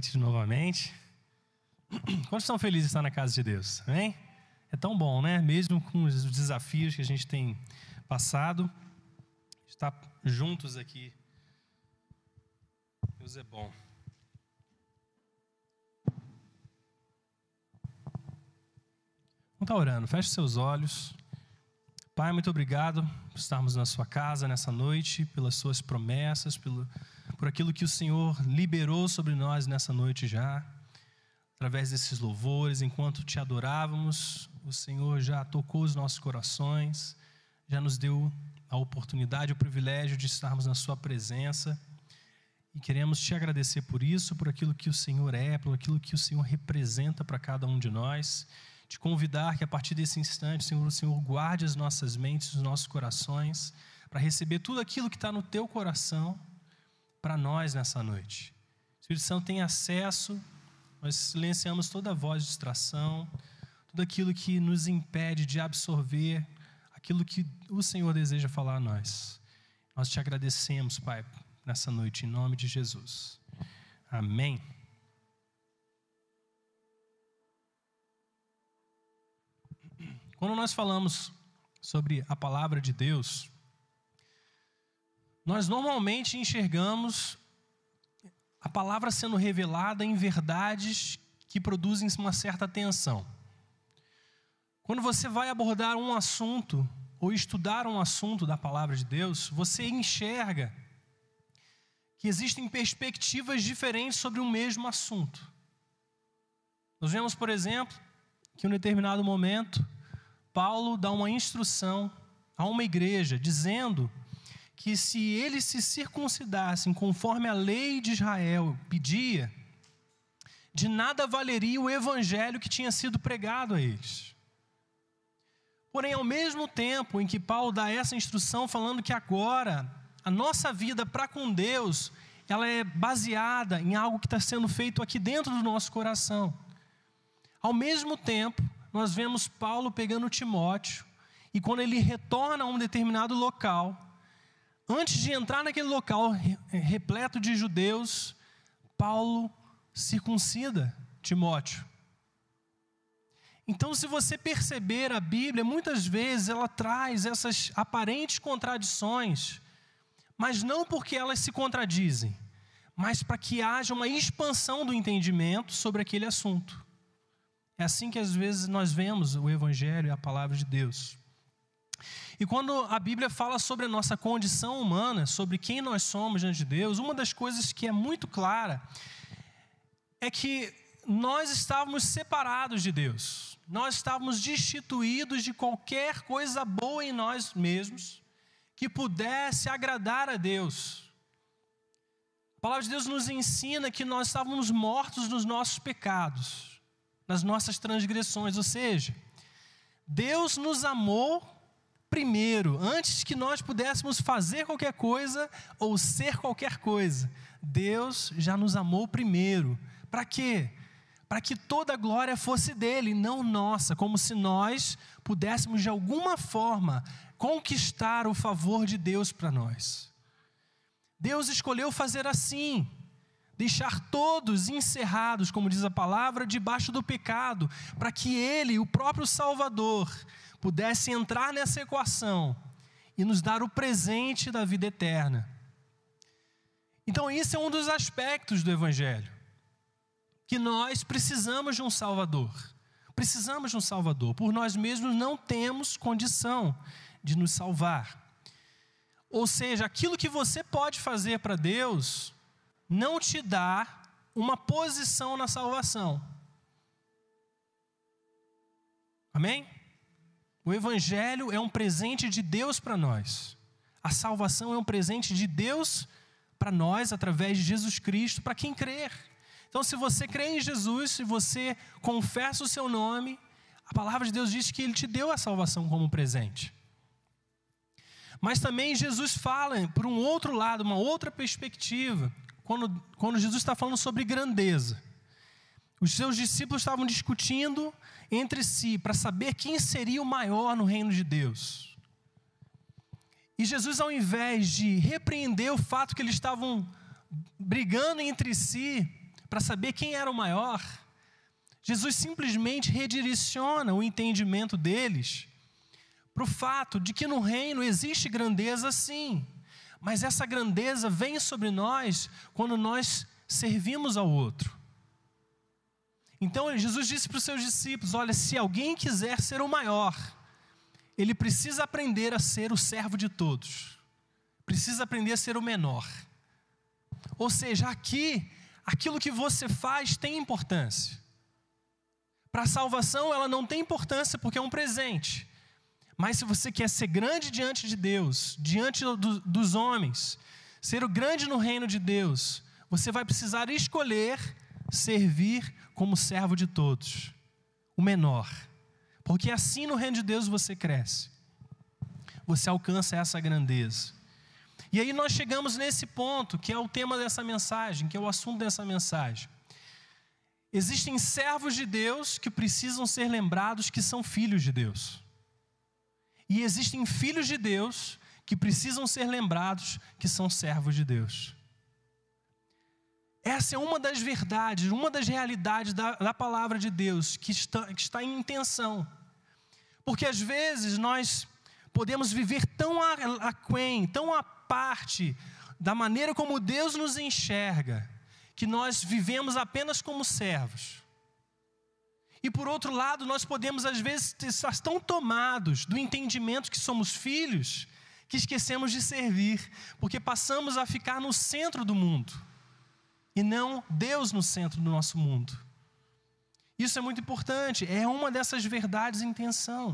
noite novamente. Quantos estão felizes de estar na casa de Deus? Amém? É tão bom, né? Mesmo com os desafios que a gente tem passado, estar juntos aqui. Deus é bom. Vamos estar orando. Feche seus olhos. Pai, muito obrigado por estarmos na sua casa nessa noite, pelas suas promessas, pelo, por aquilo que o Senhor liberou sobre nós nessa noite já. Através desses louvores, enquanto te adorávamos, o Senhor já tocou os nossos corações, já nos deu a oportunidade, o privilégio de estarmos na Sua presença. E queremos te agradecer por isso, por aquilo que o Senhor é, por aquilo que o Senhor representa para cada um de nós te convidar que a partir desse instante, Senhor, o Senhor guarde as nossas mentes, os nossos corações, para receber tudo aquilo que está no teu coração para nós nessa noite. O Espírito Santo tem acesso, nós silenciamos toda a voz de distração, tudo aquilo que nos impede de absorver aquilo que o Senhor deseja falar a nós. Nós te agradecemos, Pai, nessa noite, em nome de Jesus. Amém. Quando nós falamos sobre a palavra de Deus, nós normalmente enxergamos a palavra sendo revelada em verdades que produzem uma certa tensão. Quando você vai abordar um assunto ou estudar um assunto da palavra de Deus, você enxerga que existem perspectivas diferentes sobre um mesmo assunto. Nós vemos, por exemplo, que em um determinado momento Paulo dá uma instrução a uma igreja, dizendo que se eles se circuncidassem conforme a lei de Israel pedia, de nada valeria o evangelho que tinha sido pregado a eles. Porém, ao mesmo tempo em que Paulo dá essa instrução, falando que agora a nossa vida para com Deus, ela é baseada em algo que está sendo feito aqui dentro do nosso coração. Ao mesmo tempo, nós vemos Paulo pegando Timóteo, e quando ele retorna a um determinado local, antes de entrar naquele local repleto de judeus, Paulo circuncida Timóteo. Então, se você perceber a Bíblia, muitas vezes ela traz essas aparentes contradições, mas não porque elas se contradizem, mas para que haja uma expansão do entendimento sobre aquele assunto. É assim que às vezes nós vemos o Evangelho e a palavra de Deus. E quando a Bíblia fala sobre a nossa condição humana, sobre quem nós somos diante de Deus, uma das coisas que é muito clara é que nós estávamos separados de Deus, nós estávamos destituídos de qualquer coisa boa em nós mesmos que pudesse agradar a Deus. A palavra de Deus nos ensina que nós estávamos mortos nos nossos pecados nas nossas transgressões. Ou seja, Deus nos amou primeiro, antes que nós pudéssemos fazer qualquer coisa ou ser qualquer coisa. Deus já nos amou primeiro. Para quê? Para que toda a glória fosse dele, não nossa, como se nós pudéssemos de alguma forma conquistar o favor de Deus para nós. Deus escolheu fazer assim deixar todos encerrados, como diz a palavra, debaixo do pecado, para que Ele, o próprio Salvador, pudesse entrar nessa equação e nos dar o presente da vida eterna. Então, isso é um dos aspectos do Evangelho, que nós precisamos de um Salvador. Precisamos de um Salvador, por nós mesmos não temos condição de nos salvar. Ou seja, aquilo que você pode fazer para Deus, não te dá uma posição na salvação. Amém? O Evangelho é um presente de Deus para nós. A salvação é um presente de Deus para nós através de Jesus Cristo, para quem crer. Então, se você crê em Jesus, se você confessa o seu nome, a palavra de Deus diz que Ele te deu a salvação como presente. Mas também Jesus fala por um outro lado, uma outra perspectiva, quando, quando Jesus está falando sobre grandeza. Os seus discípulos estavam discutindo entre si para saber quem seria o maior no reino de Deus. E Jesus, ao invés de repreender o fato que eles estavam brigando entre si para saber quem era o maior, Jesus simplesmente redireciona o entendimento deles para o fato de que no reino existe grandeza sim, mas essa grandeza vem sobre nós quando nós servimos ao outro. Então Jesus disse para os seus discípulos: Olha, se alguém quiser ser o maior, ele precisa aprender a ser o servo de todos, precisa aprender a ser o menor. Ou seja, aqui, aquilo que você faz tem importância. Para a salvação, ela não tem importância porque é um presente. Mas se você quer ser grande diante de Deus, diante do, dos homens, ser o grande no reino de Deus, você vai precisar escolher servir como servo de todos, o menor. Porque assim no reino de Deus você cresce, você alcança essa grandeza. E aí nós chegamos nesse ponto, que é o tema dessa mensagem, que é o assunto dessa mensagem. Existem servos de Deus que precisam ser lembrados que são filhos de Deus. E existem filhos de Deus que precisam ser lembrados que são servos de Deus. Essa é uma das verdades, uma das realidades da, da palavra de Deus que está, que está em intenção. Porque às vezes nós podemos viver tão aquém, tão à parte da maneira como Deus nos enxerga, que nós vivemos apenas como servos. E por outro lado, nós podemos às vezes estar tão tomados do entendimento que somos filhos, que esquecemos de servir, porque passamos a ficar no centro do mundo e não Deus no centro do nosso mundo. Isso é muito importante, é uma dessas verdades em tensão.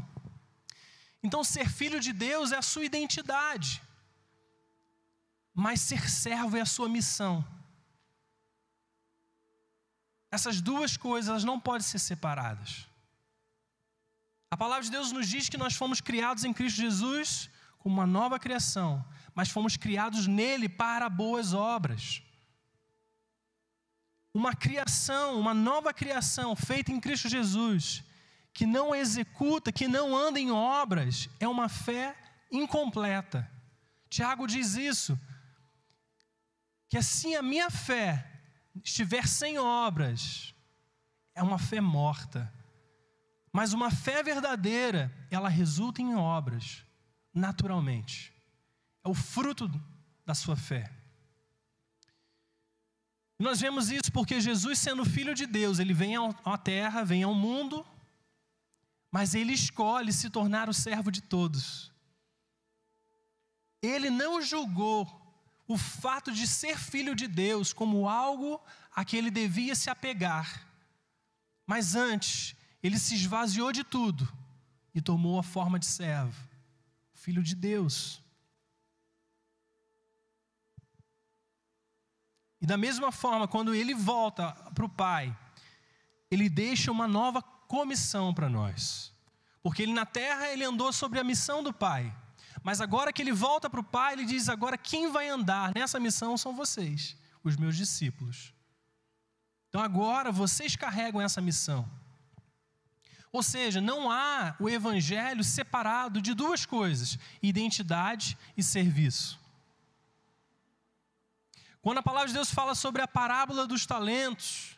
Então, ser filho de Deus é a sua identidade, mas ser servo é a sua missão. Essas duas coisas não podem ser separadas. A palavra de Deus nos diz que nós fomos criados em Cristo Jesus como uma nova criação, mas fomos criados nele para boas obras. Uma criação, uma nova criação feita em Cristo Jesus, que não executa, que não anda em obras, é uma fé incompleta. Tiago diz isso, que assim a minha fé estiver sem obras, é uma fé morta. Mas uma fé verdadeira, ela resulta em obras, naturalmente. É o fruto da sua fé. Nós vemos isso porque Jesus, sendo filho de Deus, ele vem à terra, vem ao mundo, mas ele escolhe se tornar o servo de todos. Ele não julgou o fato de ser filho de Deus como algo a que ele devia se apegar. Mas antes, ele se esvaziou de tudo e tomou a forma de servo, filho de Deus. E da mesma forma, quando ele volta para o Pai, ele deixa uma nova comissão para nós. Porque ele na terra ele andou sobre a missão do Pai. Mas agora que ele volta para o Pai, ele diz: agora quem vai andar nessa missão são vocês, os meus discípulos. Então agora vocês carregam essa missão. Ou seja, não há o evangelho separado de duas coisas: identidade e serviço. Quando a palavra de Deus fala sobre a parábola dos talentos,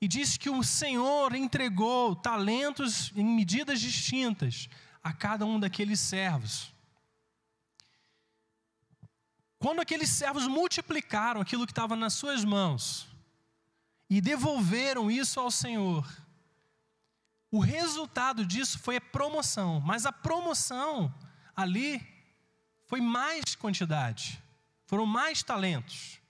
e diz que o Senhor entregou talentos em medidas distintas a cada um daqueles servos. Quando aqueles servos multiplicaram aquilo que estava nas suas mãos e devolveram isso ao Senhor, o resultado disso foi a promoção, mas a promoção ali foi mais quantidade, foram mais talentos.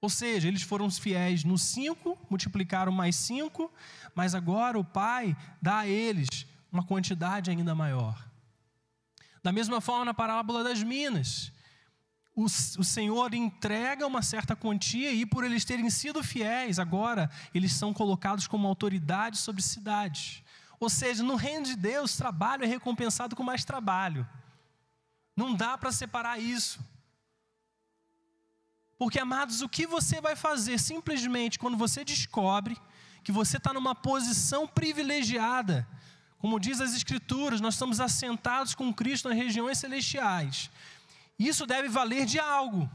Ou seja, eles foram fiéis no cinco, multiplicaram mais cinco, mas agora o Pai dá a eles uma quantidade ainda maior. Da mesma forma, na parábola das minas, o, o Senhor entrega uma certa quantia e, por eles terem sido fiéis, agora eles são colocados como autoridade sobre cidades. Ou seja, no reino de Deus, trabalho é recompensado com mais trabalho. Não dá para separar isso. Porque, amados, o que você vai fazer simplesmente quando você descobre que você está numa posição privilegiada? Como diz as Escrituras, nós estamos assentados com Cristo nas regiões celestiais. Isso deve valer de algo.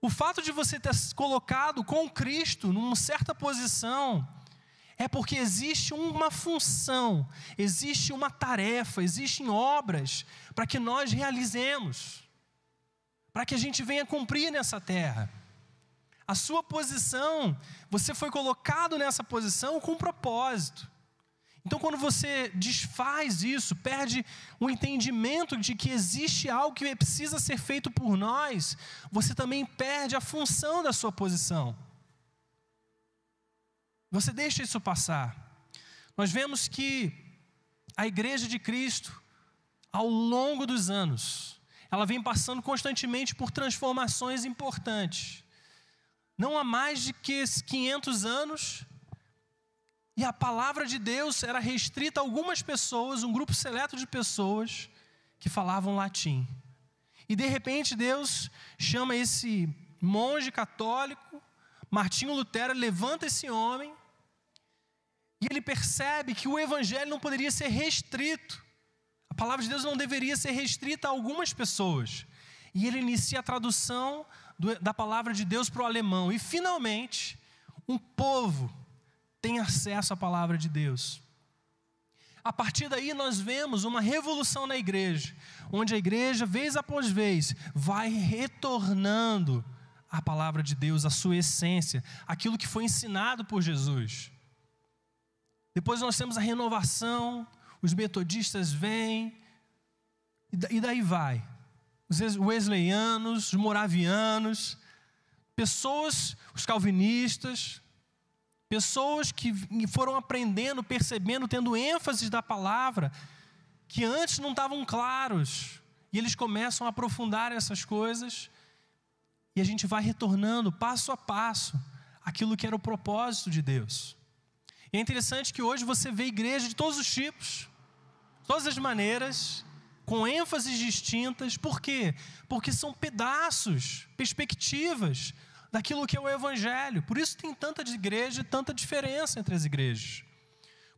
O fato de você ter colocado com Cristo numa certa posição é porque existe uma função, existe uma tarefa, existem obras para que nós realizemos, para que a gente venha cumprir nessa terra. A sua posição, você foi colocado nessa posição com um propósito. Então, quando você desfaz isso, perde o entendimento de que existe algo que precisa ser feito por nós, você também perde a função da sua posição. Você deixa isso passar. Nós vemos que a igreja de Cristo, ao longo dos anos, ela vem passando constantemente por transformações importantes. Não há mais de que 500 anos, e a palavra de Deus era restrita a algumas pessoas, um grupo seleto de pessoas que falavam latim. E de repente Deus chama esse monge católico, Martinho Lutero, levanta esse homem, e ele percebe que o evangelho não poderia ser restrito. Palavra de Deus não deveria ser restrita a algumas pessoas. E ele inicia a tradução do, da palavra de Deus para o alemão. E finalmente, um povo tem acesso à palavra de Deus. A partir daí nós vemos uma revolução na igreja, onde a igreja, vez após vez, vai retornando a palavra de Deus, a sua essência, aquilo que foi ensinado por Jesus. Depois nós temos a renovação, os metodistas vêm, e daí vai. Os wesleyanos, os moravianos, pessoas, os calvinistas, Pessoas que foram aprendendo, percebendo, tendo ênfase da palavra, que antes não estavam claros. E eles começam a aprofundar essas coisas. E a gente vai retornando passo a passo aquilo que era o propósito de Deus. E é interessante que hoje você vê igreja de todos os tipos, todas as maneiras, com ênfases distintas. Por quê? Porque são pedaços, perspectivas daquilo que é o Evangelho. Por isso tem tanta igreja e tanta diferença entre as igrejas.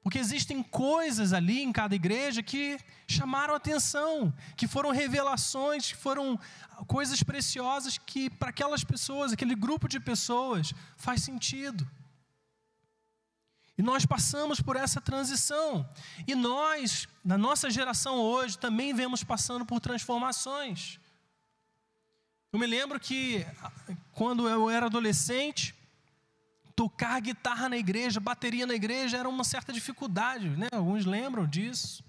Porque existem coisas ali em cada igreja que chamaram atenção, que foram revelações, que foram coisas preciosas que para aquelas pessoas, aquele grupo de pessoas, faz sentido. E nós passamos por essa transição. E nós, na nossa geração hoje, também vemos passando por transformações. Eu me lembro que quando eu era adolescente, tocar guitarra na igreja, bateria na igreja era uma certa dificuldade, né? Alguns lembram disso.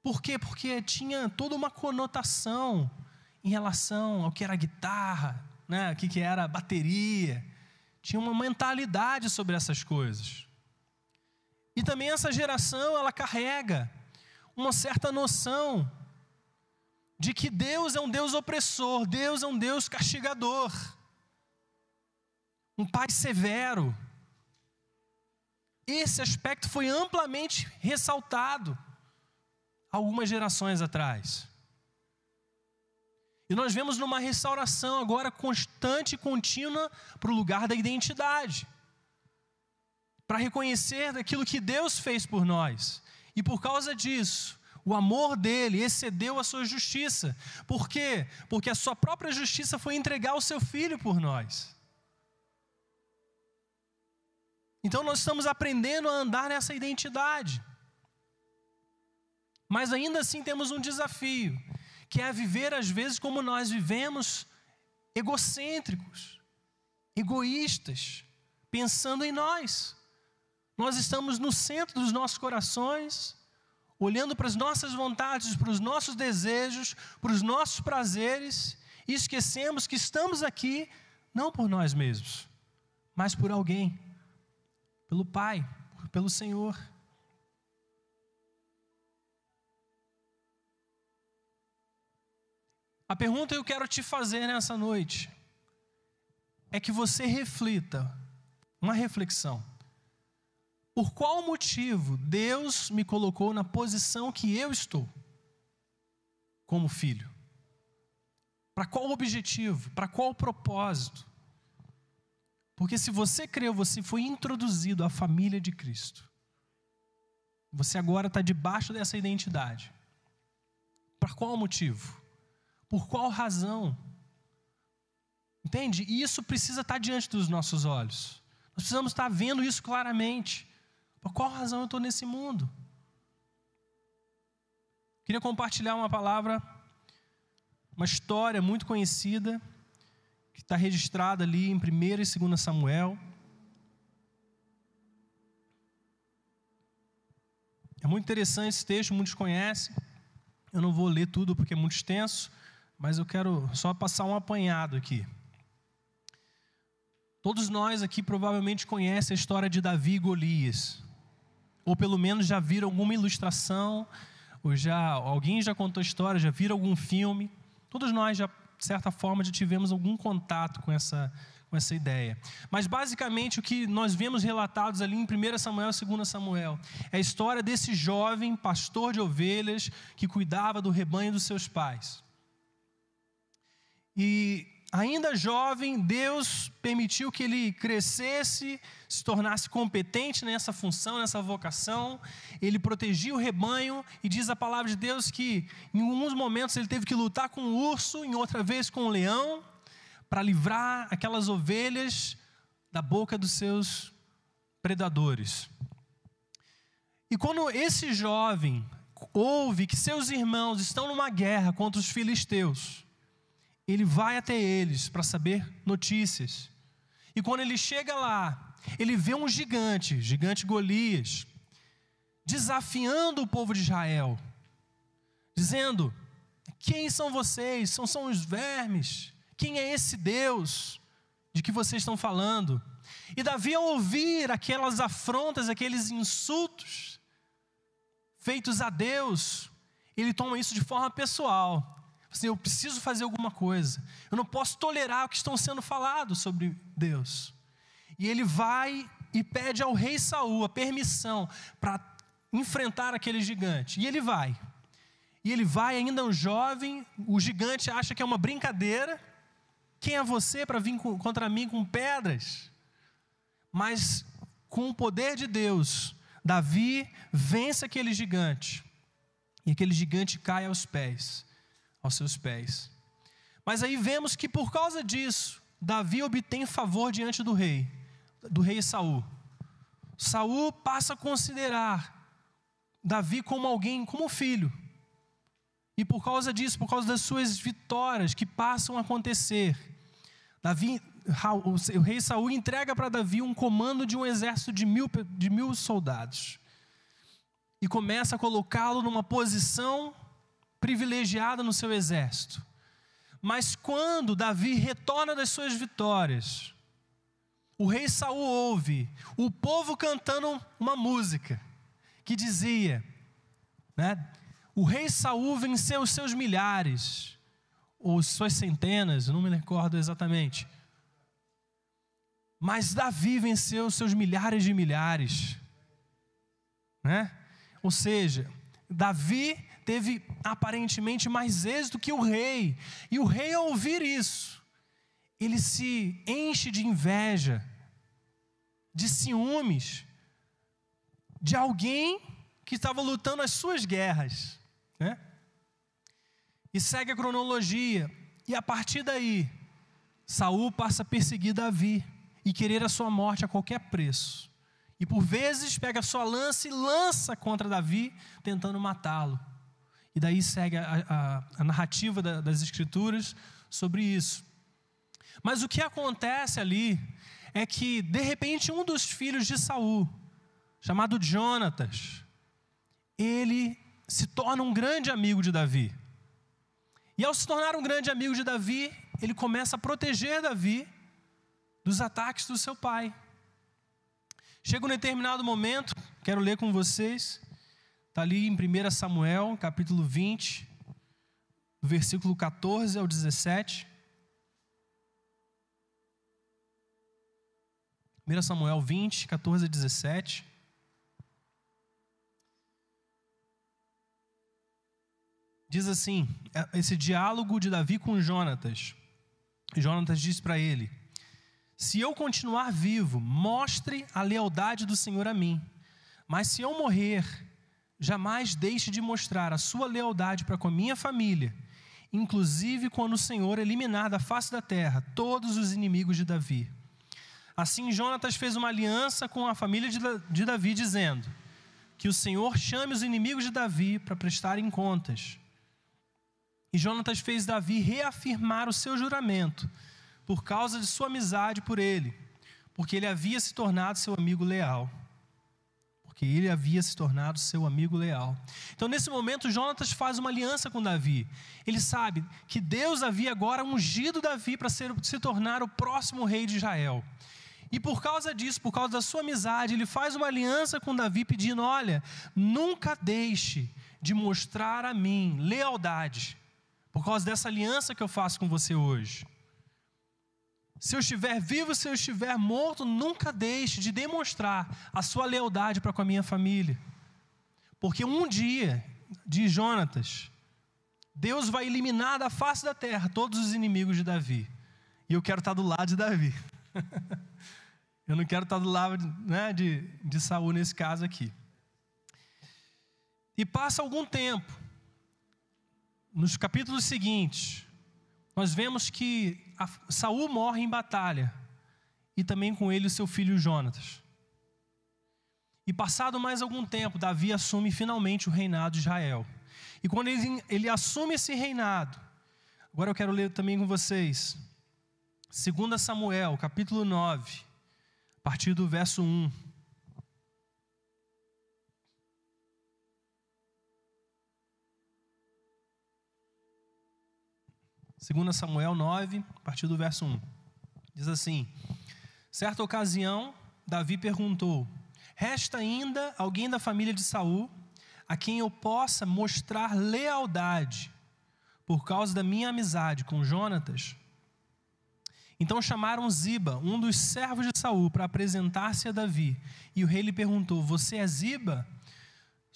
Por quê? Porque tinha toda uma conotação em relação ao que era guitarra, né? O que, que era bateria. Tinha uma mentalidade sobre essas coisas. E também essa geração, ela carrega uma certa noção de que Deus é um Deus opressor, Deus é um Deus castigador, um Pai severo. Esse aspecto foi amplamente ressaltado algumas gerações atrás. E nós vemos numa restauração agora constante e contínua para o lugar da identidade, para reconhecer aquilo que Deus fez por nós. E por causa disso, o amor dele excedeu a sua justiça. Por quê? Porque a sua própria justiça foi entregar o seu filho por nós. Então nós estamos aprendendo a andar nessa identidade. Mas ainda assim temos um desafio, que é viver às vezes como nós vivemos, egocêntricos, egoístas, pensando em nós. Nós estamos no centro dos nossos corações, olhando para as nossas vontades, para os nossos desejos, para os nossos prazeres, e esquecemos que estamos aqui não por nós mesmos, mas por alguém, pelo Pai, pelo Senhor. A pergunta que eu quero te fazer nessa noite é que você reflita, uma reflexão. Por qual motivo Deus me colocou na posição que eu estou, como filho? Para qual objetivo? Para qual propósito? Porque se você creu, você foi introduzido à família de Cristo. Você agora está debaixo dessa identidade. Para qual motivo? Por qual razão? Entende? E isso precisa estar diante dos nossos olhos. Nós precisamos estar vendo isso claramente. Por qual razão eu estou nesse mundo? Queria compartilhar uma palavra, uma história muito conhecida, que está registrada ali em 1 e 2 Samuel. É muito interessante esse texto, muitos conhecem. Eu não vou ler tudo porque é muito extenso, mas eu quero só passar um apanhado aqui. Todos nós aqui provavelmente conhecem a história de Davi e Golias. Ou pelo menos já viram alguma ilustração, ou já alguém já contou história, já viram algum filme. Todos nós já, de certa forma, já tivemos algum contato com essa com essa ideia. Mas basicamente o que nós vemos relatados ali em 1 Samuel e 2 Samuel é a história desse jovem pastor de ovelhas que cuidava do rebanho dos seus pais. E ainda jovem, Deus permitiu que ele crescesse, se tornasse competente nessa função, nessa vocação. Ele protegia o rebanho e diz a palavra de Deus que em alguns momentos ele teve que lutar com o urso, em outra vez com o leão para livrar aquelas ovelhas da boca dos seus predadores. E quando esse jovem ouve que seus irmãos estão numa guerra contra os filisteus, ele vai até eles para saber notícias. E quando ele chega lá, ele vê um gigante, gigante Golias, desafiando o povo de Israel, dizendo: Quem são vocês? São, são os vermes quem é esse Deus de que vocês estão falando? E Davi, ao ouvir aquelas afrontas, aqueles insultos feitos a Deus, ele toma isso de forma pessoal. Assim, eu preciso fazer alguma coisa. Eu não posso tolerar o que estão sendo falado sobre Deus. E ele vai e pede ao rei Saul a permissão para enfrentar aquele gigante. E ele vai. E ele vai ainda um jovem, o gigante acha que é uma brincadeira quem é você para vir contra mim com pedras? Mas com o poder de Deus, Davi vence aquele gigante. E aquele gigante cai aos pés, aos seus pés. Mas aí vemos que por causa disso, Davi obtém favor diante do rei, do rei Saul. Saul passa a considerar Davi como alguém, como filho. E por causa disso, por causa das suas vitórias que passam a acontecer, Davi, o rei Saul entrega para Davi um comando de um exército de mil, de mil soldados. E começa a colocá-lo numa posição privilegiada no seu exército. Mas quando Davi retorna das suas vitórias, o rei Saul ouve o povo cantando uma música que dizia, né, o rei Saul venceu os seus milhares, ou suas centenas, não me recordo exatamente. Mas Davi venceu seus milhares de milhares. Né? Ou seja, Davi teve aparentemente mais êxito que o rei. E o rei, ao ouvir isso, ele se enche de inveja, de ciúmes, de alguém que estava lutando as suas guerras. Né? E segue a cronologia. E a partir daí, Saul passa a perseguir Davi e querer a sua morte a qualquer preço. E por vezes pega sua lança e lança contra Davi, tentando matá-lo. E daí segue a, a, a narrativa da, das Escrituras sobre isso. Mas o que acontece ali é que, de repente, um dos filhos de Saul, chamado Jonatas, ele se torna um grande amigo de Davi. E ao se tornar um grande amigo de Davi, ele começa a proteger Davi dos ataques do seu pai. Chega um determinado momento, quero ler com vocês, está ali em 1 Samuel, capítulo 20, do versículo 14 ao 17. 1 Samuel 20, 14 a 17. diz assim: é, esse diálogo de Davi com Jonatas. Jonatas diz para ele: Se eu continuar vivo, mostre a lealdade do Senhor a mim. Mas se eu morrer, jamais deixe de mostrar a sua lealdade para com a minha família. inclusive quando o Senhor eliminar da face da terra todos os inimigos de Davi. Assim, Jonatas fez uma aliança com a família de Davi, dizendo: Que o Senhor chame os inimigos de Davi para prestarem contas. E Jonatas fez Davi reafirmar o seu juramento, por causa de sua amizade por ele, porque ele havia se tornado seu amigo leal porque ele havia se tornado seu amigo leal. Então, nesse momento, Jonatas faz uma aliança com Davi. Ele sabe que Deus havia agora ungido Davi para se tornar o próximo rei de Israel. E por causa disso, por causa da sua amizade, ele faz uma aliança com Davi, pedindo: Olha, nunca deixe de mostrar a mim lealdade, por causa dessa aliança que eu faço com você hoje. Se eu estiver vivo, se eu estiver morto, nunca deixe de demonstrar a sua lealdade para com a minha família. Porque um dia, diz Jonatas, Deus vai eliminar da face da terra todos os inimigos de Davi. E eu quero estar do lado de Davi. eu não quero estar do lado né, de, de Saul nesse caso aqui. E passa algum tempo. Nos capítulos seguintes, nós vemos que Saul morre em batalha e também com ele o seu filho Jonatas. E passado mais algum tempo, Davi assume finalmente o reinado de Israel. E quando ele, ele assume esse reinado, agora eu quero ler também com vocês, 2 Samuel, capítulo 9, a partir do verso 1. 2 Samuel 9, a partir do verso 1. Diz assim: Certa ocasião, Davi perguntou: Resta ainda alguém da família de Saul a quem eu possa mostrar lealdade por causa da minha amizade com Jonatas? Então chamaram Ziba, um dos servos de Saul, para apresentar-se a Davi. E o rei lhe perguntou: Você é Ziba?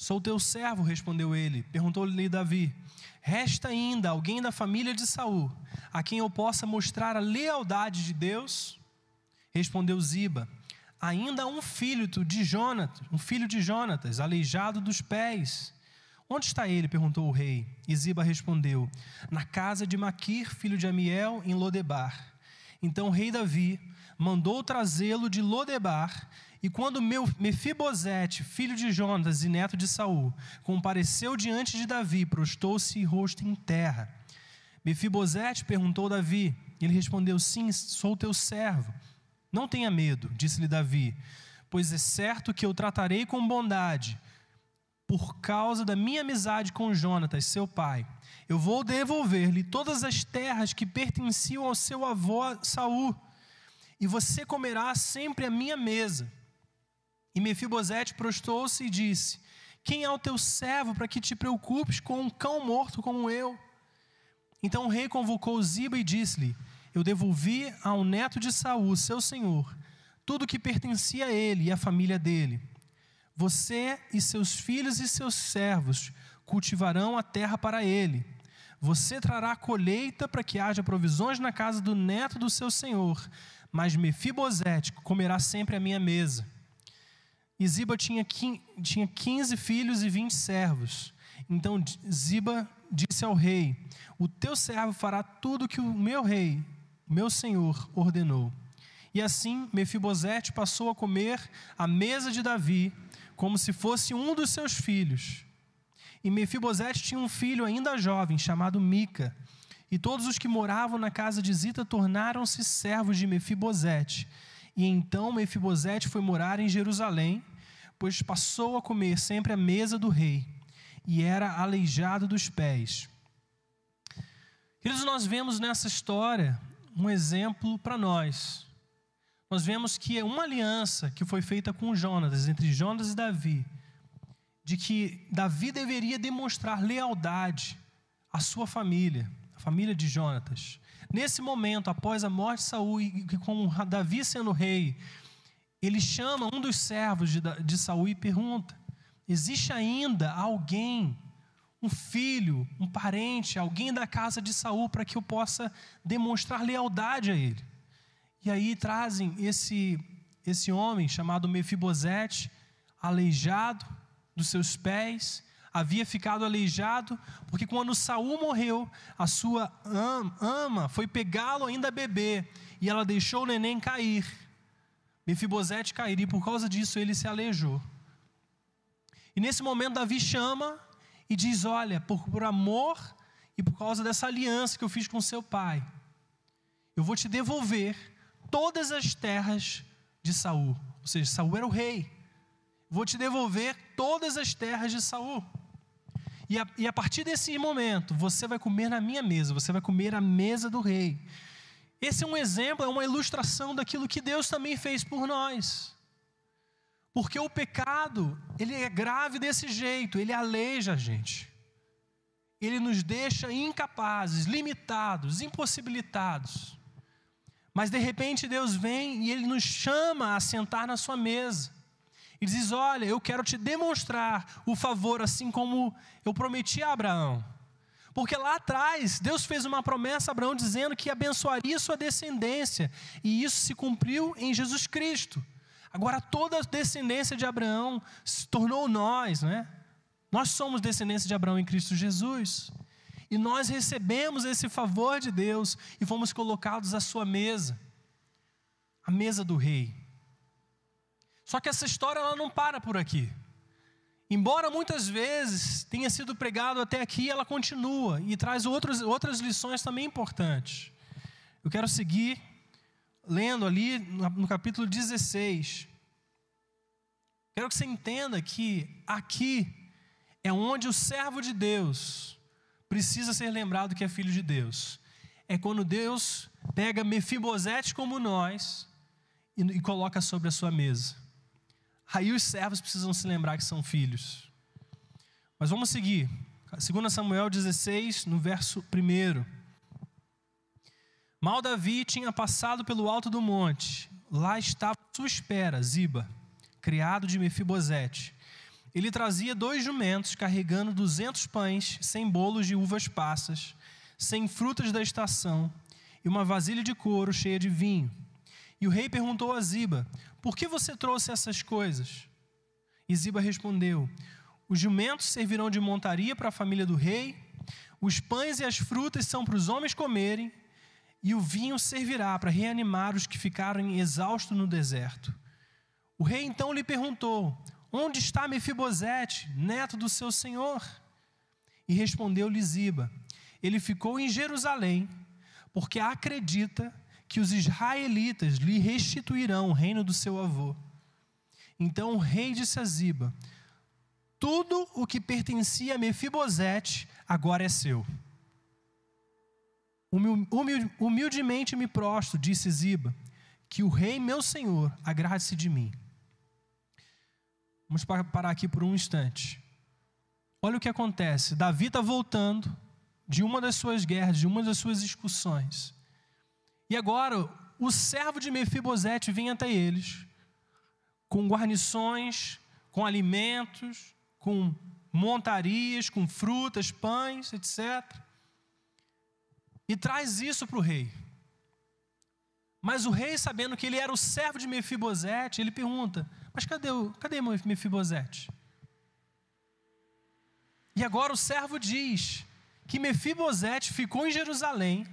Sou teu servo, respondeu ele. Perguntou-lhe Davi: Resta ainda alguém da família de Saul, a quem eu possa mostrar a lealdade de Deus? Respondeu Ziba: Ainda um filho de Jonatas, um filho de Jonatas, aleijado dos pés. Onde está ele? perguntou o rei. E Ziba respondeu: Na casa de Maquir, filho de Amiel, em Lodebar. Então o rei Davi mandou trazê-lo de Lodebar e quando Mefibosete, filho de Jonas e neto de Saul, compareceu diante de Davi, prostou-se rosto em terra. Mefibosete perguntou a Davi, ele respondeu: Sim, sou teu servo. Não tenha medo, disse-lhe Davi, pois é certo que eu tratarei com bondade, por causa da minha amizade com Jonatas, seu pai. Eu vou devolver-lhe todas as terras que pertenciam ao seu avô Saul, e você comerá sempre à minha mesa. E Mefibosete prostou-se e disse: Quem é o teu servo para que te preocupes com um cão morto como eu? Então o rei convocou Ziba e disse-lhe: Eu devolvi ao neto de Saul, seu senhor, tudo que pertencia a ele e à família dele. Você e seus filhos e seus servos cultivarão a terra para ele. Você trará colheita para que haja provisões na casa do neto do seu senhor, mas Mefibosete comerá sempre à minha mesa. E Ziba tinha, tinha 15 filhos e 20 servos. Então Ziba disse ao rei: O teu servo fará tudo que o meu rei, meu senhor, ordenou. E assim Mefibosete passou a comer à mesa de Davi, como se fosse um dos seus filhos. E Mefibosete tinha um filho ainda jovem, chamado Mica. E todos os que moravam na casa de Zita tornaram-se servos de Mefibosete. E então Mefibosete foi morar em Jerusalém, pois passou a comer sempre à mesa do rei, e era aleijado dos pés. Queridos, nós vemos nessa história um exemplo para nós. Nós vemos que é uma aliança que foi feita com Jonas, entre Jonas e Davi, de que Davi deveria demonstrar lealdade à sua família, a família de Jonatas. Nesse momento, após a morte de Saul e com Davi sendo rei, ele chama um dos servos de, de Saul e pergunta: existe ainda alguém, um filho, um parente, alguém da casa de Saul para que eu possa demonstrar lealdade a ele? E aí trazem esse esse homem chamado Mefibosete, aleijado dos seus pés, havia ficado aleijado, porque quando Saul morreu, a sua ama foi pegá-lo ainda bebê, e ela deixou o neném cair. Mefibosete cair, e por causa disso ele se aleijou. E nesse momento Davi chama e diz: Olha, por, por amor e por causa dessa aliança que eu fiz com seu pai, eu vou te devolver todas as terras de Saul. Ou seja, Saul era o rei. Vou te devolver todas as terras de Saul. E a, e a partir desse momento, você vai comer na minha mesa, você vai comer a mesa do rei. Esse é um exemplo, é uma ilustração daquilo que Deus também fez por nós. Porque o pecado, ele é grave desse jeito, ele aleija a gente. Ele nos deixa incapazes, limitados, impossibilitados. Mas de repente Deus vem e ele nos chama a sentar na sua mesa. E diz: Olha, eu quero te demonstrar o favor, assim como eu prometi a Abraão. Porque lá atrás, Deus fez uma promessa a Abraão dizendo que abençoaria sua descendência, e isso se cumpriu em Jesus Cristo. Agora, toda a descendência de Abraão se tornou nós, né? Nós somos descendência de Abraão em Cristo Jesus. E nós recebemos esse favor de Deus e fomos colocados à sua mesa, a mesa do rei. Só que essa história ela não para por aqui. Embora muitas vezes tenha sido pregado até aqui, ela continua e traz outros, outras lições também importantes. Eu quero seguir lendo ali no capítulo 16. Quero que você entenda que aqui é onde o servo de Deus precisa ser lembrado que é filho de Deus. É quando Deus pega Mefibosete como nós e, e coloca sobre a sua mesa. Aí os servos precisam se lembrar que são filhos. Mas vamos seguir. 2 Samuel 16, no verso 1. Mal Davi tinha passado pelo alto do monte. Lá estava sua espera, Ziba, criado de Mefibosete. Ele trazia dois jumentos carregando duzentos pães, sem bolos de uvas passas, sem frutas da estação, e uma vasilha de couro cheia de vinho. E o rei perguntou a Ziba: Por que você trouxe essas coisas? E Ziba respondeu: Os jumentos servirão de montaria para a família do rei, os pães e as frutas são para os homens comerem, e o vinho servirá para reanimar os que ficaram exaustos no deserto. O rei então lhe perguntou: Onde está Mefibosete, neto do seu senhor? E respondeu-lhe Ziba: Ele ficou em Jerusalém, porque acredita que os israelitas lhe restituirão o reino do seu avô. Então o rei disse a Ziba: Tudo o que pertencia a Mefibosete agora é seu. Humildemente me prostro, disse Ziba, que o rei meu senhor agrade-se de mim. Vamos parar aqui por um instante. Olha o que acontece. Davi está voltando de uma das suas guerras, de uma das suas excursões. E agora, o servo de Mefibosete vem até eles, com guarnições, com alimentos, com montarias, com frutas, pães, etc. E traz isso para o rei. Mas o rei, sabendo que ele era o servo de Mefibosete, ele pergunta: Mas cadê, o, cadê Mefibosete? E agora o servo diz que Mefibosete ficou em Jerusalém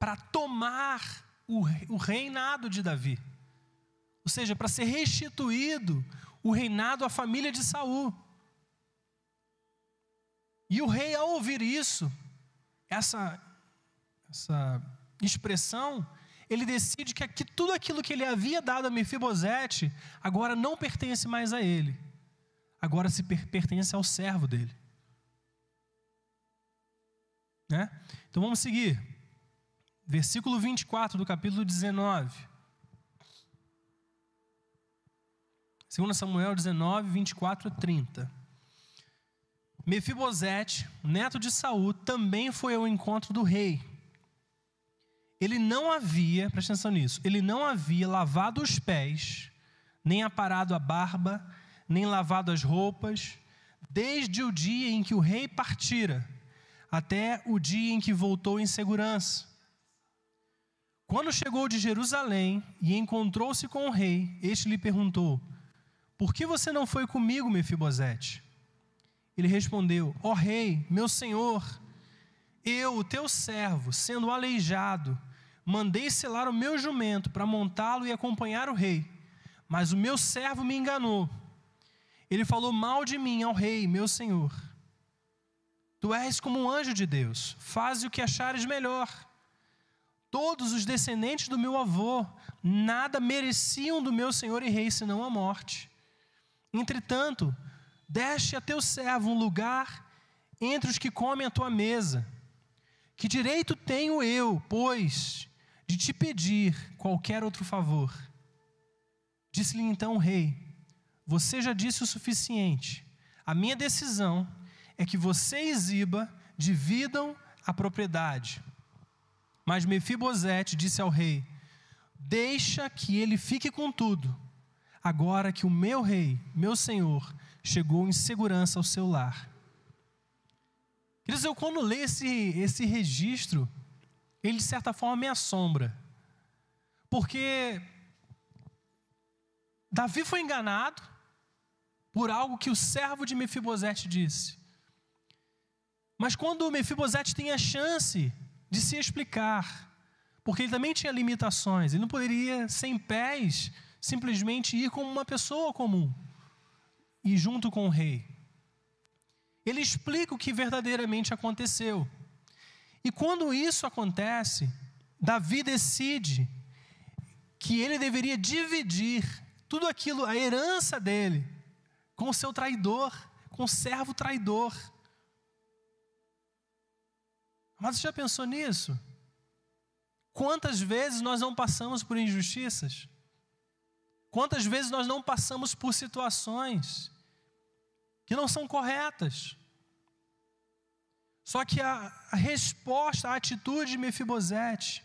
para tomar o, o reinado de Davi. Ou seja, para ser restituído o reinado à família de Saul. E o rei, ao ouvir isso, essa, essa expressão, ele decide que, que tudo aquilo que ele havia dado a Mefibosete agora não pertence mais a ele. Agora se per, pertence ao servo dele. Né? Então vamos seguir versículo 24 do capítulo 19. 2 Samuel 19, 24 a 30. Mefibosete, neto de Saul, também foi ao encontro do rei. Ele não havia, presta atenção nisso, ele não havia lavado os pés, nem aparado a barba, nem lavado as roupas, desde o dia em que o rei partira, até o dia em que voltou em segurança. Quando chegou de Jerusalém e encontrou-se com o rei, este lhe perguntou: Por que você não foi comigo, Mefibosete? Ele respondeu: Ó oh, rei, meu senhor, eu, o teu servo, sendo aleijado, mandei selar o meu jumento para montá-lo e acompanhar o rei. Mas o meu servo me enganou. Ele falou mal de mim ao rei, meu senhor. Tu és como um anjo de Deus, faze o que achares melhor. Todos os descendentes do meu avô nada mereciam do meu senhor e rei senão a morte. Entretanto, deste a teu servo um lugar entre os que comem a tua mesa. Que direito tenho eu, pois, de te pedir qualquer outro favor? Disse-lhe então o rei: Você já disse o suficiente. A minha decisão é que você e Ziba dividam a propriedade. Mas Mefibosete disse ao rei: Deixa que ele fique com tudo, agora que o meu rei, meu senhor, chegou em segurança ao seu lar. Queridos, eu quando leio esse, esse registro, ele de certa forma me assombra. Porque Davi foi enganado por algo que o servo de Mefibosete disse. Mas quando Mefibosete tem a chance de se explicar, porque ele também tinha limitações, ele não poderia, sem pés, simplesmente ir como uma pessoa comum e junto com o rei. Ele explica o que verdadeiramente aconteceu. E quando isso acontece, Davi decide que ele deveria dividir tudo aquilo, a herança dele, com o seu traidor, com o servo traidor. Mas você já pensou nisso? Quantas vezes nós não passamos por injustiças? Quantas vezes nós não passamos por situações que não são corretas? Só que a, a resposta, a atitude de Mefibosete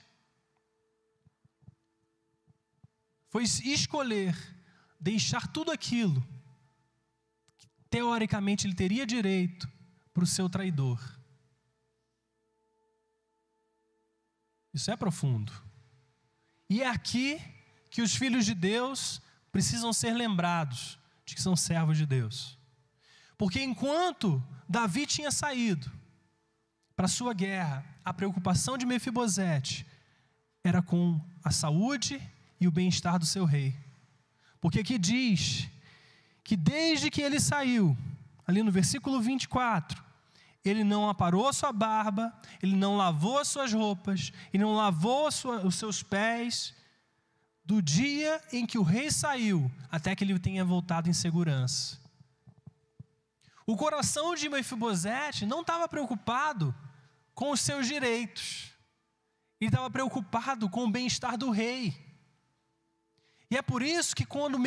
foi escolher deixar tudo aquilo que teoricamente ele teria direito para o seu traidor. Isso é profundo. E é aqui que os filhos de Deus precisam ser lembrados de que são servos de Deus. Porque enquanto Davi tinha saído para sua guerra, a preocupação de Mefibosete era com a saúde e o bem-estar do seu rei. Porque aqui diz que desde que ele saiu, ali no versículo 24, ele não aparou sua barba, ele não lavou as suas roupas, ele não lavou sua, os seus pés, do dia em que o rei saiu até que ele tenha voltado em segurança. O coração de Mefibosete não estava preocupado com os seus direitos, ele estava preocupado com o bem-estar do rei. E é por isso que quando,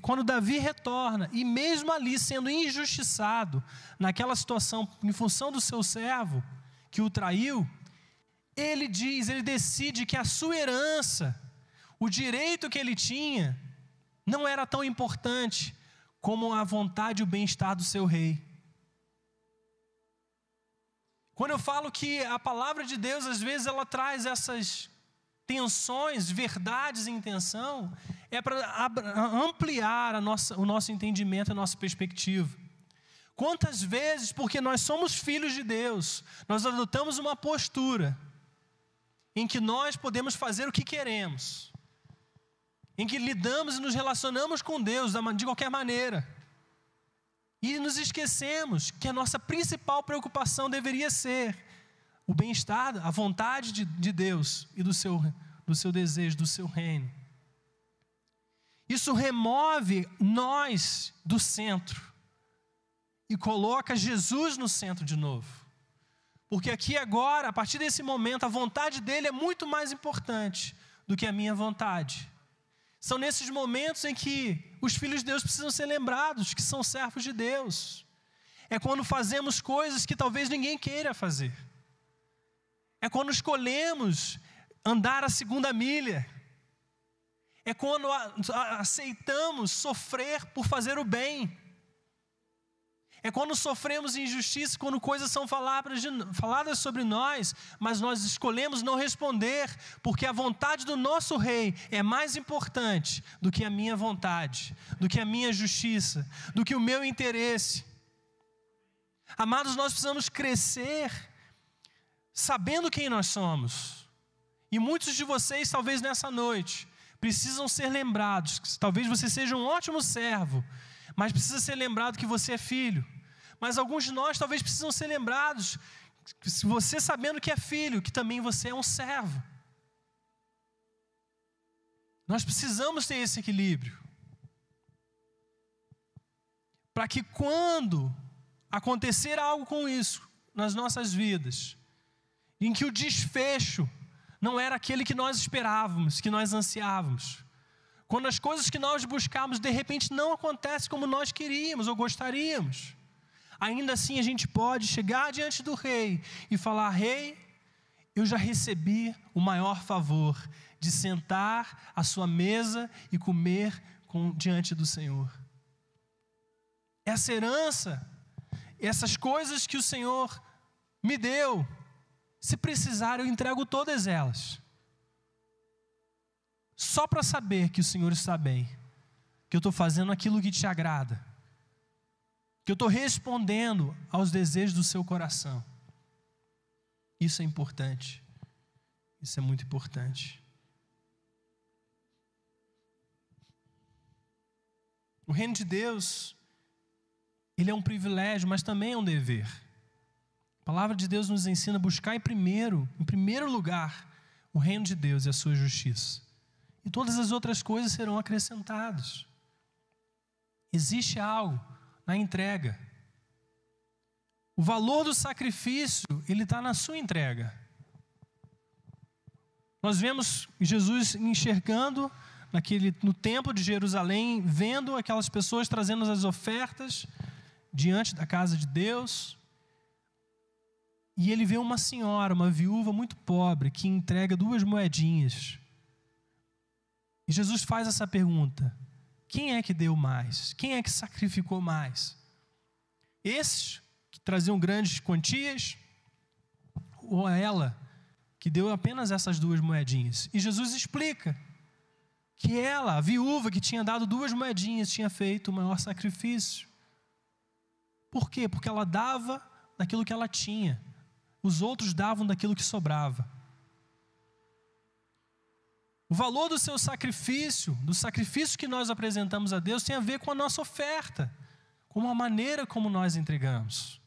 quando Davi retorna, e mesmo ali sendo injustiçado, naquela situação, em função do seu servo, que o traiu, ele diz, ele decide que a sua herança, o direito que ele tinha, não era tão importante como a vontade e o bem-estar do seu rei. Quando eu falo que a palavra de Deus, às vezes, ela traz essas tensões, verdades e intenção, é para ampliar a nossa, o nosso entendimento, a nossa perspectiva. Quantas vezes, porque nós somos filhos de Deus, nós adotamos uma postura em que nós podemos fazer o que queremos, em que lidamos e nos relacionamos com Deus de qualquer maneira, e nos esquecemos que a nossa principal preocupação deveria ser o bem-estar, a vontade de, de Deus e do seu, do seu desejo, do seu reino. Isso remove nós do centro e coloca Jesus no centro de novo. Porque aqui agora, a partir desse momento, a vontade dele é muito mais importante do que a minha vontade. São nesses momentos em que os filhos de Deus precisam ser lembrados que são servos de Deus. É quando fazemos coisas que talvez ninguém queira fazer. É quando escolhemos andar a segunda milha é quando aceitamos sofrer por fazer o bem. É quando sofremos injustiça, quando coisas são faladas sobre nós, mas nós escolhemos não responder, porque a vontade do nosso rei é mais importante do que a minha vontade, do que a minha justiça, do que o meu interesse. Amados, nós precisamos crescer sabendo quem nós somos. E muitos de vocês, talvez nessa noite, precisam ser lembrados. Talvez você seja um ótimo servo, mas precisa ser lembrado que você é filho. Mas alguns de nós talvez precisam ser lembrados, se você sabendo que é filho, que também você é um servo. Nós precisamos ter esse equilíbrio. Para que quando acontecer algo com isso nas nossas vidas, em que o desfecho não era aquele que nós esperávamos, que nós ansiávamos. Quando as coisas que nós buscávamos de repente não acontecem como nós queríamos ou gostaríamos. Ainda assim a gente pode chegar diante do rei e falar: "Rei, eu já recebi o maior favor de sentar à sua mesa e comer com, diante do Senhor. Essa herança, essas coisas que o Senhor me deu, se precisar, eu entrego todas elas. Só para saber que o Senhor está bem, que eu estou fazendo aquilo que te agrada, que eu estou respondendo aos desejos do seu coração. Isso é importante. Isso é muito importante. O reino de Deus, ele é um privilégio, mas também é um dever. A palavra de Deus nos ensina a buscar em primeiro, em primeiro lugar, o reino de Deus e a sua justiça. E todas as outras coisas serão acrescentadas. Existe algo na entrega. O valor do sacrifício, ele está na sua entrega. Nós vemos Jesus enxergando naquele, no templo de Jerusalém, vendo aquelas pessoas trazendo as ofertas diante da casa de Deus. E ele vê uma senhora, uma viúva muito pobre, que entrega duas moedinhas. E Jesus faz essa pergunta: quem é que deu mais? Quem é que sacrificou mais? Esses que traziam grandes quantias, ou ela que deu apenas essas duas moedinhas? E Jesus explica que ela, a viúva que tinha dado duas moedinhas, tinha feito o maior sacrifício. Por quê? Porque ela dava daquilo que ela tinha, os outros davam daquilo que sobrava. O valor do seu sacrifício, do sacrifício que nós apresentamos a Deus, tem a ver com a nossa oferta, com a maneira como nós entregamos.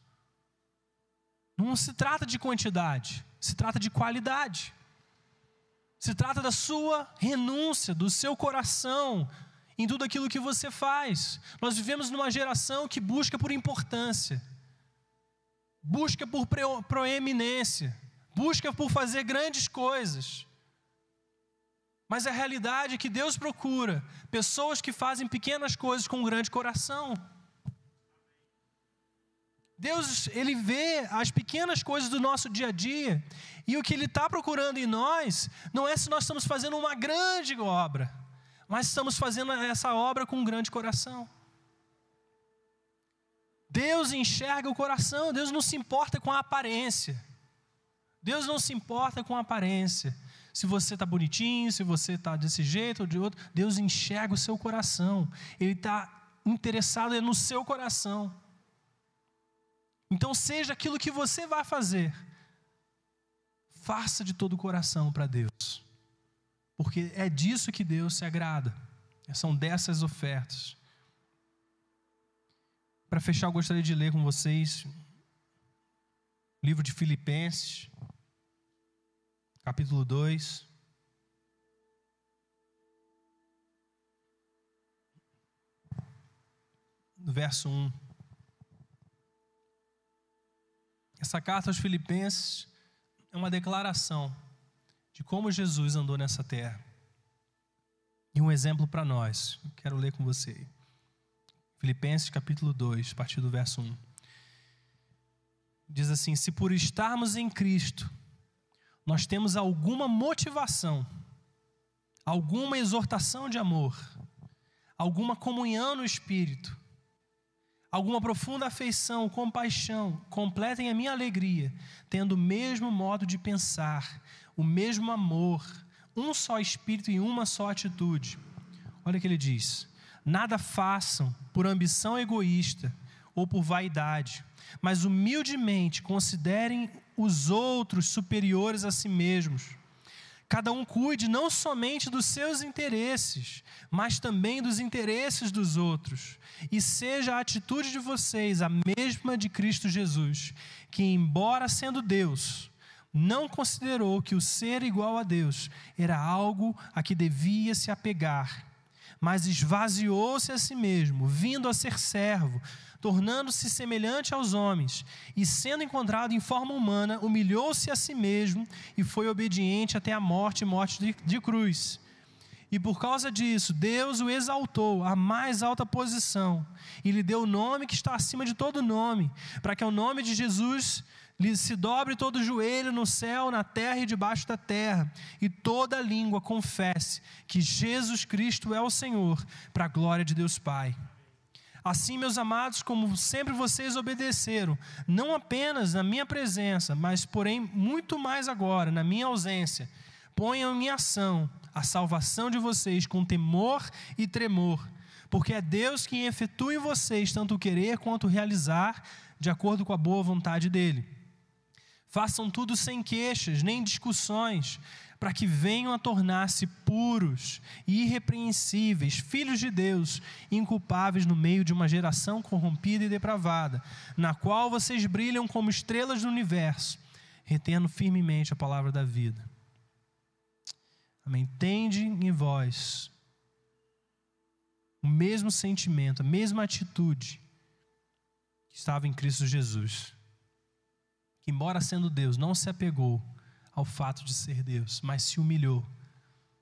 Não se trata de quantidade, se trata de qualidade. Se trata da sua renúncia, do seu coração em tudo aquilo que você faz. Nós vivemos numa geração que busca por importância, busca por proeminência, busca por fazer grandes coisas. Mas a realidade é que Deus procura pessoas que fazem pequenas coisas com um grande coração. Deus, Ele vê as pequenas coisas do nosso dia a dia, e o que Ele está procurando em nós, não é se nós estamos fazendo uma grande obra, mas estamos fazendo essa obra com um grande coração. Deus enxerga o coração, Deus não se importa com a aparência. Deus não se importa com a aparência. Se você está bonitinho, se você está desse jeito ou de outro, Deus enxerga o seu coração. Ele está interessado no seu coração. Então, seja aquilo que você vai fazer, faça de todo o coração para Deus, porque é disso que Deus se agrada, são dessas ofertas. Para fechar, eu gostaria de ler com vocês o livro de Filipenses, capítulo 2. No verso 1. Essa carta aos Filipenses é uma declaração de como Jesus andou nessa terra. E um exemplo para nós. quero ler com você. Filipenses capítulo 2, a partir do verso 1. Diz assim: Se por estarmos em Cristo, nós temos alguma motivação, alguma exortação de amor, alguma comunhão no Espírito, alguma profunda afeição, compaixão, completem a minha alegria, tendo o mesmo modo de pensar, o mesmo amor, um só espírito e uma só atitude. Olha o que ele diz: Nada façam por ambição egoísta ou por vaidade, mas humildemente considerem os outros superiores a si mesmos. Cada um cuide não somente dos seus interesses, mas também dos interesses dos outros. E seja a atitude de vocês a mesma de Cristo Jesus, que, embora sendo Deus, não considerou que o ser igual a Deus era algo a que devia se apegar, mas esvaziou-se a si mesmo, vindo a ser servo tornando-se semelhante aos homens, e sendo encontrado em forma humana, humilhou-se a si mesmo e foi obediente até a morte morte de, de cruz. E por causa disso, Deus o exaltou à mais alta posição e lhe deu o nome que está acima de todo nome, para que o nome de Jesus lhe se dobre todo joelho no céu, na terra e debaixo da terra, e toda língua confesse que Jesus Cristo é o Senhor, para a glória de Deus Pai. Assim, meus amados, como sempre vocês obedeceram, não apenas na minha presença, mas porém muito mais agora, na minha ausência, ponham em ação a salvação de vocês com temor e tremor, porque é Deus quem efetua em vocês tanto o querer quanto o realizar, de acordo com a boa vontade dele. Façam tudo sem queixas, nem discussões, para que venham a tornar-se puros e irrepreensíveis, filhos de Deus, inculpáveis no meio de uma geração corrompida e depravada, na qual vocês brilham como estrelas do universo, retendo firmemente a palavra da vida. Amém. Tende em vós o mesmo sentimento, a mesma atitude que estava em Cristo Jesus, que, embora sendo Deus, não se apegou ao fato de ser Deus, mas se humilhou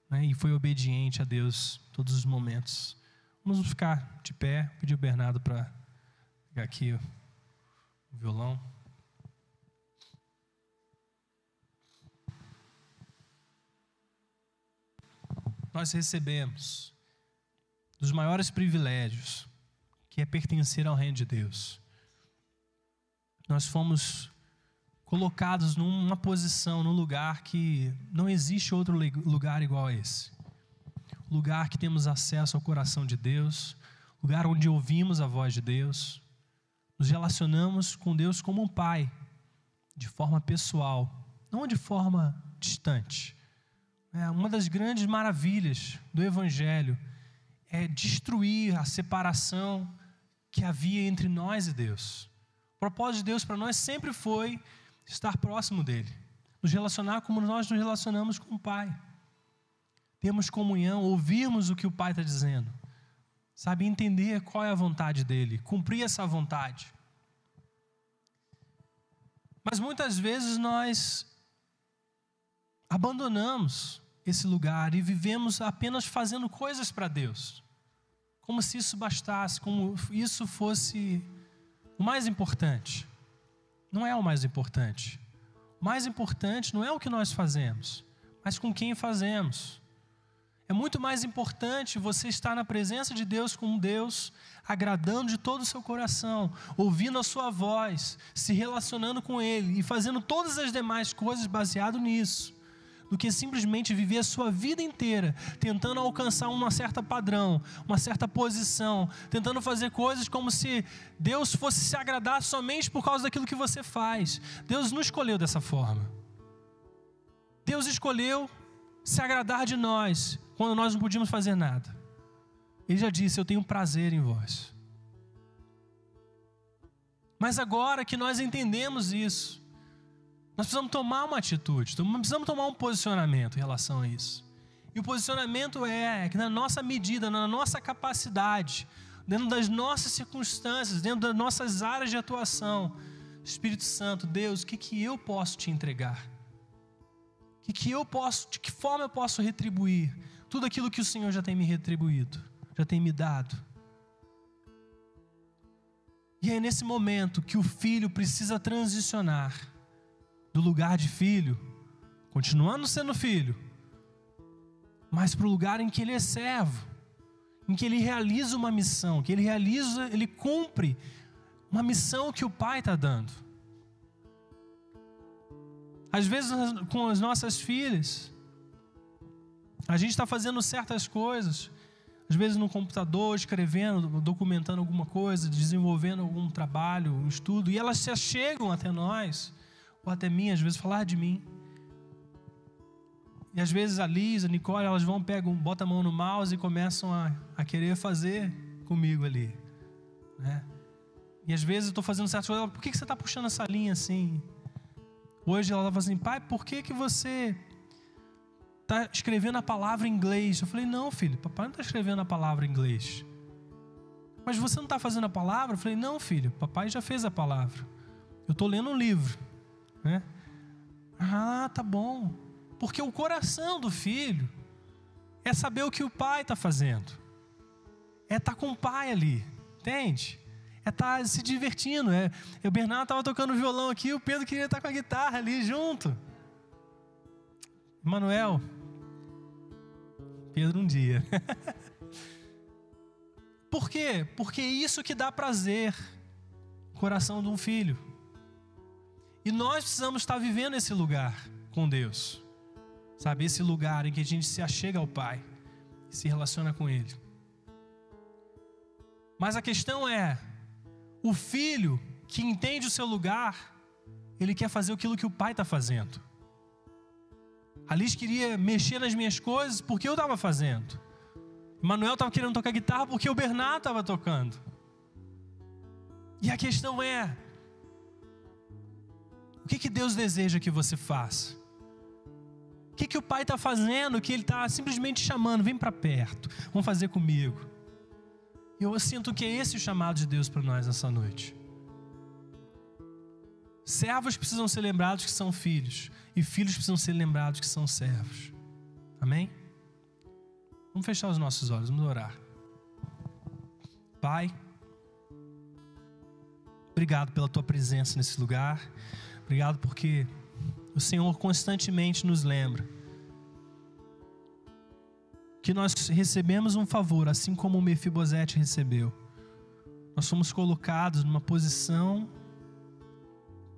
né, e foi obediente a Deus todos os momentos. Vamos ficar de pé, pedir o Bernardo para pegar aqui o violão. Nós recebemos dos maiores privilégios, que é pertencer ao reino de Deus. Nós fomos colocados numa posição, num lugar que não existe outro lugar igual a esse. Lugar que temos acesso ao coração de Deus, lugar onde ouvimos a voz de Deus, nos relacionamos com Deus como um pai, de forma pessoal, não de forma distante. É, uma das grandes maravilhas do Evangelho é destruir a separação que havia entre nós e Deus. O propósito de Deus para nós sempre foi estar próximo dele, nos relacionar como nós nos relacionamos com o Pai. Termos comunhão, ouvirmos o que o Pai está dizendo, sabe, entender qual é a vontade dele, cumprir essa vontade. Mas muitas vezes nós abandonamos esse lugar e vivemos apenas fazendo coisas para Deus, como se isso bastasse, como isso fosse o mais importante não é o mais importante. O mais importante não é o que nós fazemos, mas com quem fazemos. É muito mais importante você estar na presença de Deus com Deus, agradando de todo o seu coração, ouvindo a sua voz, se relacionando com Ele e fazendo todas as demais coisas baseado nisso do que simplesmente viver a sua vida inteira tentando alcançar uma certa padrão, uma certa posição, tentando fazer coisas como se Deus fosse se agradar somente por causa daquilo que você faz. Deus não escolheu dessa forma. Deus escolheu se agradar de nós quando nós não podíamos fazer nada. Ele já disse: Eu tenho prazer em vós. Mas agora que nós entendemos isso, nós precisamos tomar uma atitude, precisamos tomar um posicionamento em relação a isso. E o posicionamento é que na nossa medida, na nossa capacidade, dentro das nossas circunstâncias, dentro das nossas áreas de atuação, Espírito Santo, Deus, o que, que eu posso te entregar? O que, que eu posso, de que forma eu posso retribuir tudo aquilo que o Senhor já tem me retribuído, já tem me dado? E é nesse momento que o filho precisa transicionar do lugar de filho, continuando sendo filho, mas para o lugar em que ele é servo, em que ele realiza uma missão, que ele realiza, ele cumpre uma missão que o pai está dando. Às vezes, com as nossas filhas, a gente está fazendo certas coisas, às vezes no computador, escrevendo, documentando alguma coisa, desenvolvendo algum trabalho, um estudo, e elas se chegam até nós, ou até mim, às vezes falar de mim. E às vezes a Lisa, a Nicole, elas vão, pegam, botam a mão no mouse e começam a, a querer fazer comigo ali. Né? E às vezes eu estou fazendo certas coisas, por que, que você está puxando essa linha assim? Hoje ela fala assim, pai, por que, que você está escrevendo a palavra em inglês. Eu falei, não, filho, papai não está escrevendo a palavra em inglês. Mas você não está fazendo a palavra? Eu falei, não, filho, papai já fez a palavra. Eu estou lendo um livro. Né? Ah, tá bom. Porque o coração do filho é saber o que o pai está fazendo. É estar tá com o pai ali, entende? É estar tá se divertindo. É, o Bernardo estava tocando violão aqui, o Pedro queria estar tá com a guitarra ali junto. Manuel, Pedro um dia. Por quê? Porque é isso que dá prazer coração de um filho. E nós precisamos estar vivendo esse lugar com Deus. Sabe, esse lugar em que a gente se achega ao Pai e se relaciona com Ele. Mas a questão é: o filho que entende o seu lugar, ele quer fazer aquilo que o pai está fazendo. A Liz queria mexer nas minhas coisas porque eu estava fazendo. Manuel estava querendo tocar guitarra porque o Bernardo estava tocando. E a questão é: que, que Deus deseja que você faça? O que, que o Pai está fazendo que Ele está simplesmente chamando? Vem para perto, vamos fazer comigo. Eu sinto que é esse o chamado de Deus para nós nessa noite. Servos precisam ser lembrados que são filhos, e filhos precisam ser lembrados que são servos. Amém? Vamos fechar os nossos olhos, vamos orar. Pai, obrigado pela tua presença nesse lugar. Obrigado porque o Senhor constantemente nos lembra que nós recebemos um favor, assim como o Mefibosete recebeu. Nós fomos colocados numa posição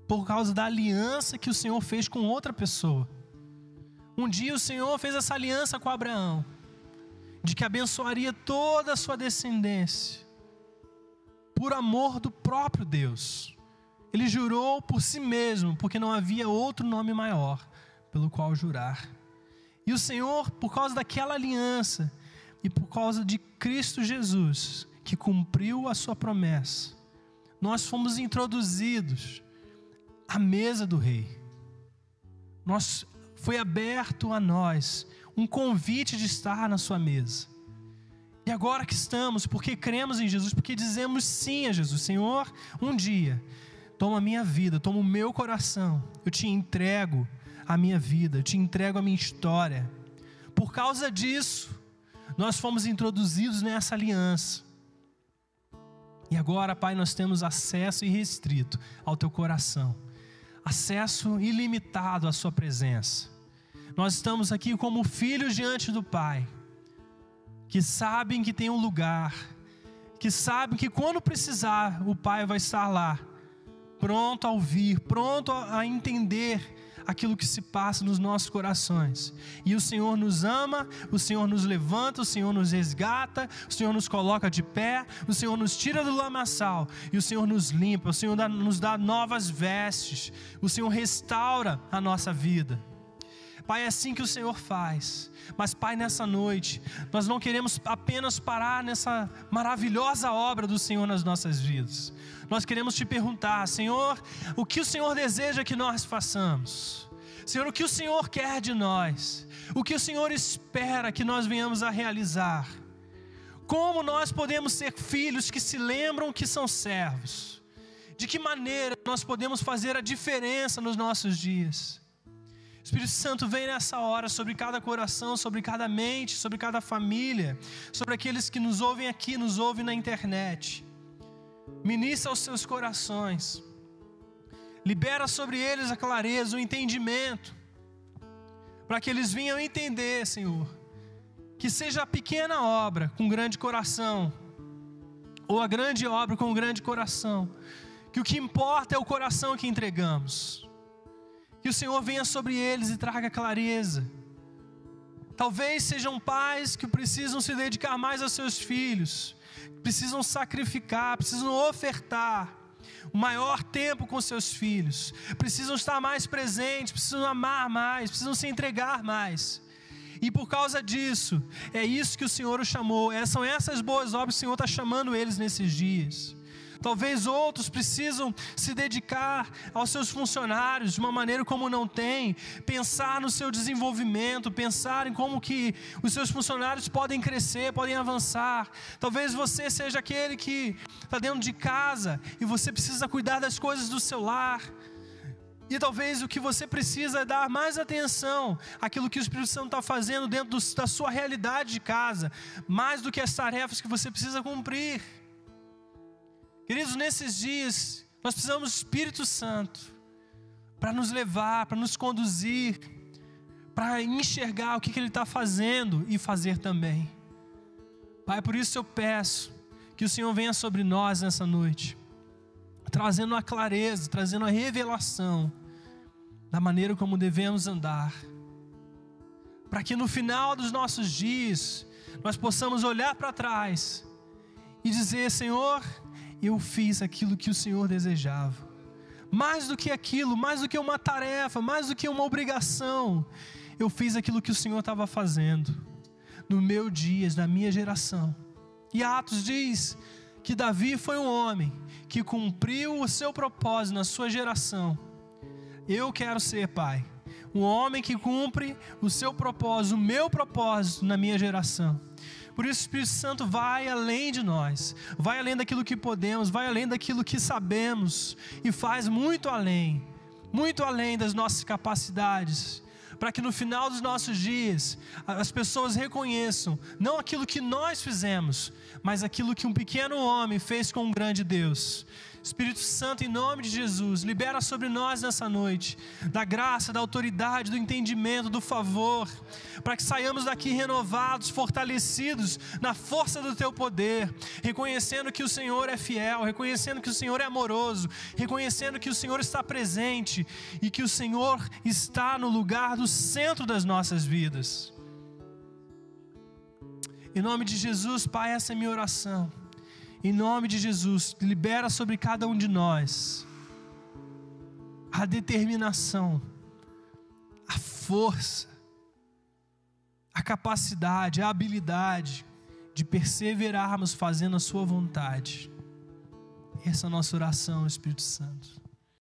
por causa da aliança que o Senhor fez com outra pessoa. Um dia o Senhor fez essa aliança com Abraão, de que abençoaria toda a sua descendência, por amor do próprio Deus. Ele jurou por si mesmo, porque não havia outro nome maior pelo qual jurar. E o Senhor, por causa daquela aliança e por causa de Cristo Jesus, que cumpriu a sua promessa, nós fomos introduzidos a mesa do rei. Nós foi aberto a nós um convite de estar na sua mesa. E agora que estamos, porque cremos em Jesus, porque dizemos sim a Jesus, Senhor, um dia toma a minha vida, toma o meu coração, eu te entrego a minha vida, eu te entrego a minha história. Por causa disso, nós fomos introduzidos nessa aliança. E agora, Pai, nós temos acesso irrestrito ao teu coração acesso ilimitado à Sua presença. Nós estamos aqui como filhos diante do Pai, que sabem que tem um lugar, que sabem que quando precisar, o Pai vai estar lá, pronto a ouvir, pronto a entender aquilo que se passa nos nossos corações. E o Senhor nos ama, o Senhor nos levanta, o Senhor nos resgata, o Senhor nos coloca de pé, o Senhor nos tira do lamaçal e o Senhor nos limpa, o Senhor nos dá novas vestes, o Senhor restaura a nossa vida. Pai, é assim que o Senhor faz. Mas, Pai, nessa noite, nós não queremos apenas parar nessa maravilhosa obra do Senhor nas nossas vidas. Nós queremos te perguntar, Senhor, o que o Senhor deseja que nós façamos? Senhor, o que o Senhor quer de nós? O que o Senhor espera que nós venhamos a realizar? Como nós podemos ser filhos que se lembram que são servos? De que maneira nós podemos fazer a diferença nos nossos dias? Espírito Santo, vem nessa hora sobre cada coração, sobre cada mente, sobre cada família, sobre aqueles que nos ouvem aqui, nos ouvem na internet. Ministra aos seus corações. Libera sobre eles a clareza, o entendimento, para que eles venham entender, Senhor, que seja a pequena obra com grande coração, ou a grande obra com grande coração, que o que importa é o coração que entregamos. Que o Senhor venha sobre eles e traga clareza. Talvez sejam pais que precisam se dedicar mais aos seus filhos, precisam sacrificar, precisam ofertar o maior tempo com seus filhos, precisam estar mais presentes, precisam amar mais, precisam se entregar mais. E por causa disso, é isso que o Senhor o chamou, é, são essas boas obras que o Senhor está chamando eles nesses dias. Talvez outros precisam se dedicar aos seus funcionários de uma maneira como não tem, pensar no seu desenvolvimento, pensar em como que os seus funcionários podem crescer, podem avançar. Talvez você seja aquele que está dentro de casa e você precisa cuidar das coisas do seu lar. E talvez o que você precisa é dar mais atenção àquilo que o Espírito Santo está fazendo dentro do, da sua realidade de casa, mais do que as tarefas que você precisa cumprir. Queridos, nesses dias, nós precisamos do Espírito Santo para nos levar, para nos conduzir, para enxergar o que, que Ele está fazendo e fazer também. Pai, por isso eu peço que o Senhor venha sobre nós nessa noite, trazendo a clareza, trazendo a revelação da maneira como devemos andar, para que no final dos nossos dias nós possamos olhar para trás e dizer: Senhor, eu fiz aquilo que o Senhor desejava. Mais do que aquilo, mais do que uma tarefa, mais do que uma obrigação, eu fiz aquilo que o Senhor estava fazendo no meu dias, na minha geração. E Atos diz que Davi foi um homem que cumpriu o seu propósito na sua geração. Eu quero ser, Pai, um homem que cumpre o seu propósito, o meu propósito na minha geração. Por isso o Espírito Santo vai além de nós, vai além daquilo que podemos, vai além daquilo que sabemos e faz muito além, muito além das nossas capacidades, para que no final dos nossos dias as pessoas reconheçam não aquilo que nós fizemos, mas aquilo que um pequeno homem fez com um grande Deus. Espírito Santo, em nome de Jesus, libera sobre nós nessa noite, da graça, da autoridade, do entendimento, do favor, para que saiamos daqui renovados, fortalecidos na força do teu poder, reconhecendo que o Senhor é fiel, reconhecendo que o Senhor é amoroso, reconhecendo que o Senhor está presente e que o Senhor está no lugar do centro das nossas vidas. Em nome de Jesus, Pai, essa é minha oração. Em nome de Jesus, libera sobre cada um de nós a determinação, a força, a capacidade, a habilidade de perseverarmos fazendo a Sua vontade. Essa é a nossa oração, Espírito Santo.